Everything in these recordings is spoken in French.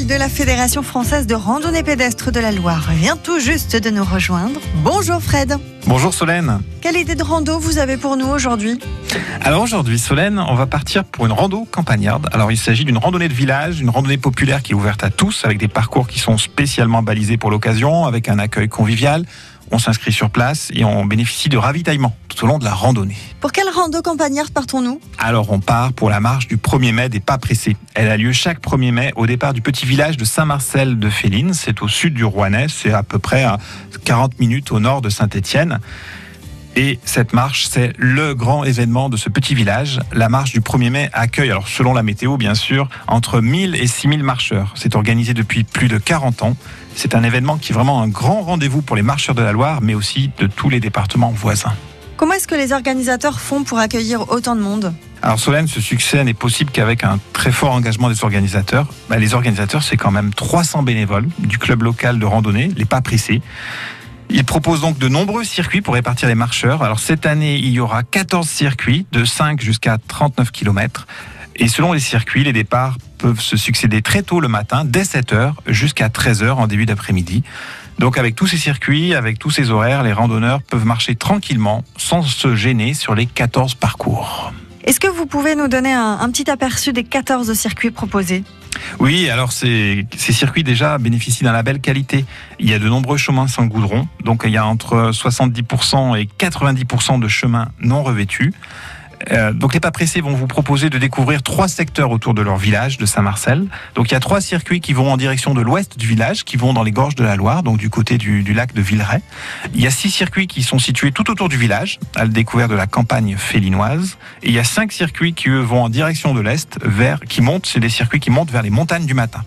porte-parole de la Fédération française de randonnée pédestre de la Loire vient tout juste de nous rejoindre. Bonjour Fred. Bonjour Solène. Quelle idée de rando vous avez pour nous aujourd'hui? Alors aujourd'hui Solène, on va partir pour une rando campagnarde. Alors il s'agit d'une randonnée de village, une randonnée populaire qui est ouverte à tous avec des parcours qui sont spécialement balisés pour l'occasion, avec un accueil convivial. On s'inscrit sur place et on bénéficie de ravitaillement tout au long de la randonnée. Pour quelle rando campagnarde partons-nous? Alors on part pour la marche du 1er mai des pas pressés. Elle a lieu chaque 1er mai au départ du petit village de Saint-Marcel de Féline. C'est au sud du Rouennais, c'est à peu près à 40 minutes au nord de Saint-Étienne. Et cette marche, c'est le grand événement de ce petit village. La marche du 1er mai accueille, alors selon la météo bien sûr, entre 1000 et 6000 marcheurs. C'est organisé depuis plus de 40 ans. C'est un événement qui est vraiment un grand rendez-vous pour les marcheurs de la Loire, mais aussi de tous les départements voisins. Comment est-ce que les organisateurs font pour accueillir autant de monde? Alors Solène, ce succès n'est possible qu'avec un très fort engagement des organisateurs. Bah, les organisateurs, c'est quand même 300 bénévoles du club local de randonnée, les pas pressés. Ils proposent donc de nombreux circuits pour répartir les marcheurs. Alors cette année, il y aura 14 circuits de 5 jusqu'à 39 km. Et selon les circuits, les départs peuvent se succéder très tôt le matin, dès 7h jusqu'à 13h en début d'après-midi. Donc avec tous ces circuits, avec tous ces horaires, les randonneurs peuvent marcher tranquillement sans se gêner sur les 14 parcours. Est-ce que vous pouvez nous donner un, un petit aperçu des 14 circuits proposés? Oui, alors ces, circuits déjà bénéficient d'un label qualité. Il y a de nombreux chemins sans goudron, donc il y a entre 70% et 90% de chemins non revêtus. Euh, donc les pas pressés vont vous proposer de découvrir trois secteurs autour de leur village de Saint-Marcel. Donc il y a trois circuits qui vont en direction de l'ouest du village, qui vont dans les gorges de la Loire, donc du côté du, lac de Villeray. Il y a six circuits qui sont situés tout autour du village, à la découverte de la campagne félinoise. Et il y a cinq circuits qui eux vont en direction de l'est, vers qui montent, c'est des circuits qui montent vers les montagnes du matin.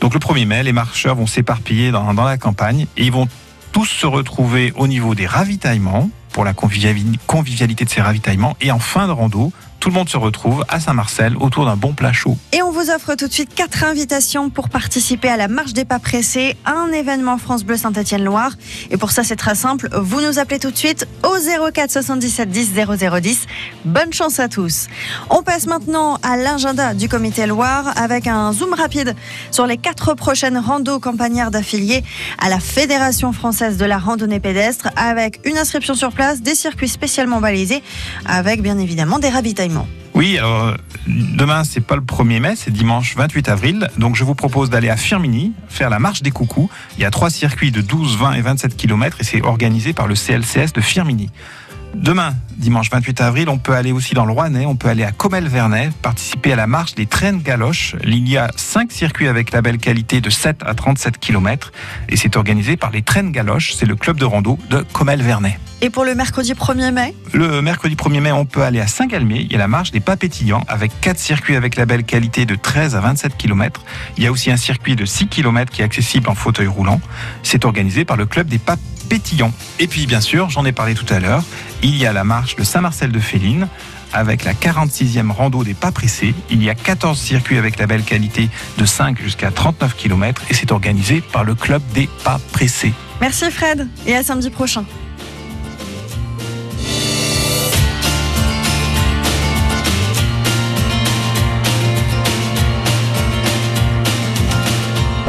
Donc le 1er mai, les marcheurs vont s'éparpiller dans, dans la campagne et ils vont tous se retrouver au niveau des ravitaillements pour la convivialité de ces ravitaillements. Et en fin de rando, tout le monde se retrouve à Saint-Marcel autour d'un bon plat chaud. Et on vous offre tout de suite quatre invitations pour participer à la marche des pas pressés, un événement France Bleu Saint-Étienne-Loire. Et pour ça, c'est très simple. Vous nous appelez tout de suite au 04 77 10 0010. Bonne chance à tous. On passe maintenant à l'agenda du comité Loire avec un zoom rapide sur les quatre prochaines randos campagnards d'affiliés à la Fédération française de la randonnée pédestre avec une inscription sur place, des circuits spécialement balisés avec bien évidemment des ravitaillements. Oui, alors demain c'est pas le 1er mai, c'est dimanche 28 avril. Donc je vous propose d'aller à Firmini, faire la marche des coucous. Il y a trois circuits de 12, 20 et 27 km et c'est organisé par le CLCS de Firmini. Demain, dimanche 28 avril, on peut aller aussi dans le Rouennais, on peut aller à Comel-Vernet, participer à la marche des traînes galoches. Il y a cinq circuits avec la belle qualité de 7 à 37 km et c'est organisé par les traînes galoches, c'est le club de rando de Comel-Vernet. Et pour le mercredi 1er mai? Le mercredi 1er mai, on peut aller à Saint-Galmier. Il y a la marche des pas pétillants avec quatre circuits avec la belle qualité de 13 à 27 km. Il y a aussi un circuit de 6 km qui est accessible en fauteuil roulant. C'est organisé par le club des pas Et puis, bien sûr, j'en ai parlé tout à l'heure, il y a la marche de Saint-Marcel de Féline avec la 46e rando des pas pressés. Il y a 14 circuits avec la belle qualité de 5 jusqu'à 39 km et c'est organisé par le club des pas pressés. Merci Fred et à samedi prochain.